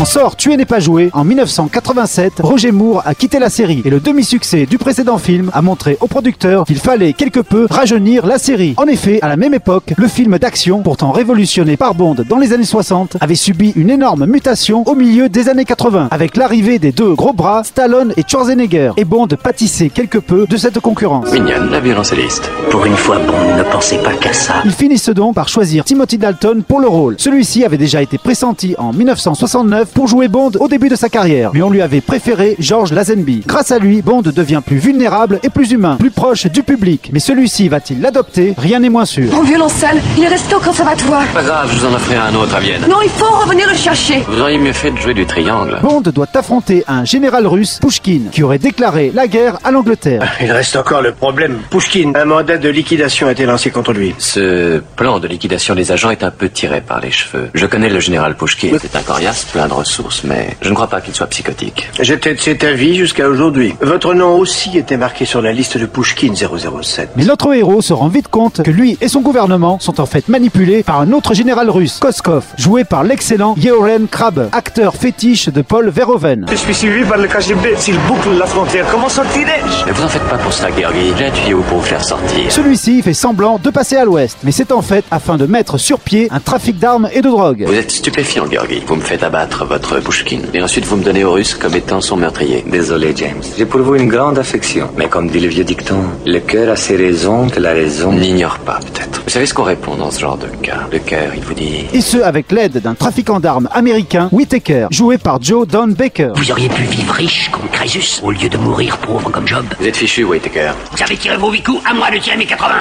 Quand sort Tuer n'est pas joué, en 1987, Roger Moore a quitté la série et le demi-succès du précédent film a montré au producteur qu'il fallait quelque peu rajeunir la série. En effet, à la même époque, le film d'action, pourtant révolutionné par Bond dans les années 60, avait subi une énorme mutation au milieu des années 80, avec l'arrivée des deux gros bras, Stallone et Schwarzenegger, et Bond pâtissait quelque peu de cette concurrence. Mignonne, la violoncelliste. Pour une fois, Bond ne pensait pas qu'à ça. Ils finissent donc par choisir Timothy Dalton pour le rôle. Celui-ci avait déjà été pressenti en 1969 pour jouer Bond au début de sa carrière, mais on lui avait préféré George Lazenby. Grâce à lui, Bond devient plus vulnérable et plus humain, plus proche du public. Mais celui-ci va-t-il l'adopter? Rien n'est moins sûr. Mon violoncelle, il est resté au conservatoire. Pas grave, je vous en offrirai un autre à Vienne. Non, il faut revenir le chercher. Vous auriez mieux fait de jouer du triangle. Bond doit affronter un général russe, Pushkin, qui aurait déclaré la guerre à l'Angleterre. Il reste encore le problème. Pushkin, un mandat de liquidation a été lancé contre lui. Ce plan de liquidation des agents est un peu tiré par les cheveux. Je connais le général Pushkin. C'est un coriace plein de ressources, mais je ne crois pas qu'il soit psychotique. J'étais de cet avis jusqu'à aujourd'hui. Votre nom aussi était marqué sur la liste de Pushkin 007. Mais notre héros se rend vite compte que lui et son gouvernement sont en fait manipulés par un autre général russe, Koskov, joué par l'excellent Yeoren Krabbe, acteur fétiche de Paul Verhoeven. Je suis suivi par le KGB. S'il boucle la frontière, comment sortirai-je Ne vous en faites pas pour ça, Georgi. J'ai un tuyau pour vous faire sortir. Celui-ci fait semblant de passer à l'ouest, mais c'est en fait afin de mettre sur pied un trafic d'armes et de drogue. Vous êtes stupéfiant, Georgi. Vous me faites abattre votre Pushkin. Et ensuite, vous me donnez aux Russes comme étant son meurtrier. Désolé, James. J'ai pour vous une grande affection. Mais comme dit le vieux dicton, le cœur a ses raisons que la raison. N'ignore pas, peut-être. Vous savez ce qu'on répond dans ce genre de cas? Le cœur, il vous dit... Et ce avec l'aide d'un trafiquant d'armes américain, Whittaker, joué par Joe Don Baker. Vous auriez pu vivre riche comme Crésus au lieu de mourir pauvre comme Job. Vous êtes fichu, Whittaker. Vous avez tiré vos huit coups, à moi de tirer mes 80.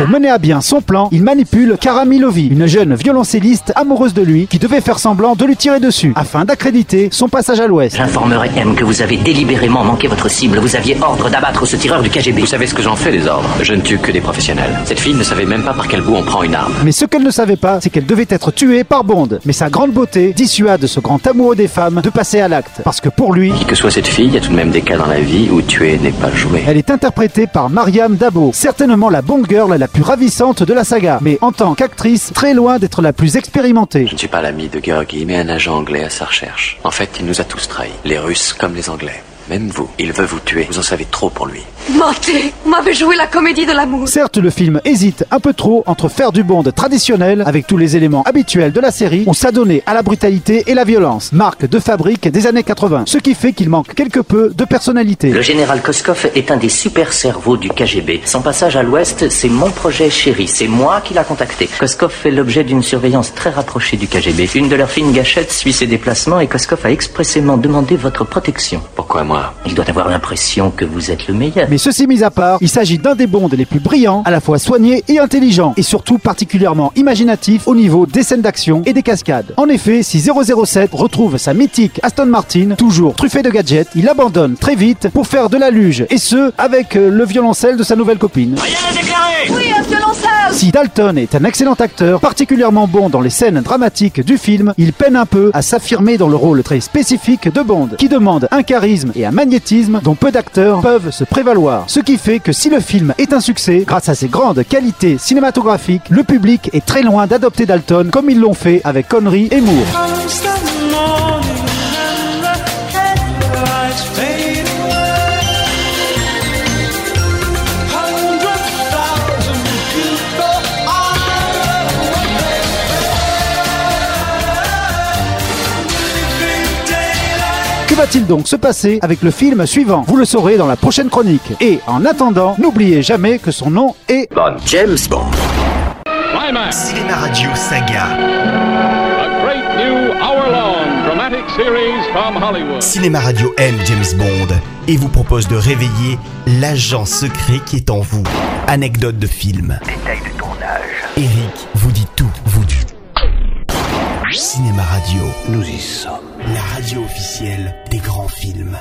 Pour mener à bien son plan, il manipule Kara Milovi, une jeune violoncelliste amoureuse de lui qui devait faire semblant de lui tirer dessus afin d'accréditer son passage à l'ouest. J'informerai M que vous avez délibérément manqué votre cible. Vous aviez ordre d'abattre ce tireur du KGB. Vous savez ce que j'en fais des ordres Je ne tue que des professionnels. Cette fille ne savait même pas par quel bout on prend une arme. Mais ce qu'elle ne savait pas, c'est qu'elle devait être tuée par Bond. Mais sa grande beauté dissuade ce grand amoureux des femmes de passer à l'acte. Parce que pour lui, Qui que soit cette fille, il y a tout de même des cas dans la vie où tuer n'est pas jouer. elle est interprétée par Mariam Dabo, certainement la Bond girl la plus ravissante de la saga. Mais en tant qu'actrice, très loin d'être la plus expérimentée. Je ne suis pas l'ami de Georgi, mais un agent anglais à sa recherche. En fait, il nous a tous trahis. Les Russes comme les Anglais. Même vous. Il veut vous tuer. Vous en savez trop pour lui. Mentez, vous m'avez joué la comédie de l'amour. Certes, le film hésite un peu trop entre faire du Bond traditionnel avec tous les éléments habituels de la série ou s'adonner à la brutalité et la violence, marque de fabrique des années 80, ce qui fait qu'il manque quelque peu de personnalité. Le général Koskov est un des super cerveaux du KGB. Son passage à l'ouest, c'est mon projet chéri. C'est moi qui l'a contacté. Koskov fait l'objet d'une surveillance très rapprochée du KGB. Une de leurs fines gâchettes suit ses déplacements et Koskov a expressément demandé votre protection. Pourquoi moi? Il doit avoir l'impression que vous êtes le meilleur. Mais ceci mis à part, il s'agit d'un des Bonds les plus brillants, à la fois soigné et intelligent, et surtout particulièrement imaginatif au niveau des scènes d'action et des cascades. En effet, si 007 retrouve sa mythique Aston Martin, toujours truffée de gadgets, il abandonne très vite pour faire de la luge, et ce, avec euh, le violoncelle de sa nouvelle copine. Oui, un violoncelle. Si Dalton est un excellent acteur, particulièrement bon dans les scènes dramatiques du film, il peine un peu à s'affirmer dans le rôle très spécifique de Bond, qui demande un charisme et un magnétisme dont peu d'acteurs peuvent se prévaloir. Ce qui fait que si le film est un succès, grâce à ses grandes qualités cinématographiques, le public est très loin d'adopter Dalton comme ils l'ont fait avec Connery et Moore. Va-t-il donc se passer avec le film suivant Vous le saurez dans la prochaine chronique. Et en attendant, n'oubliez jamais que son nom est James Bond. Cinéma Radio Saga. A great new hour-long dramatic series. series from Hollywood. Cinéma Radio aime James Bond et vous propose de réveiller l'agent secret qui est en vous. Anecdote de film. Détail de tournage. Eric vous dit tout, vous dit. Cinéma Radio, Nous y sommes. La radio officielle des grands films.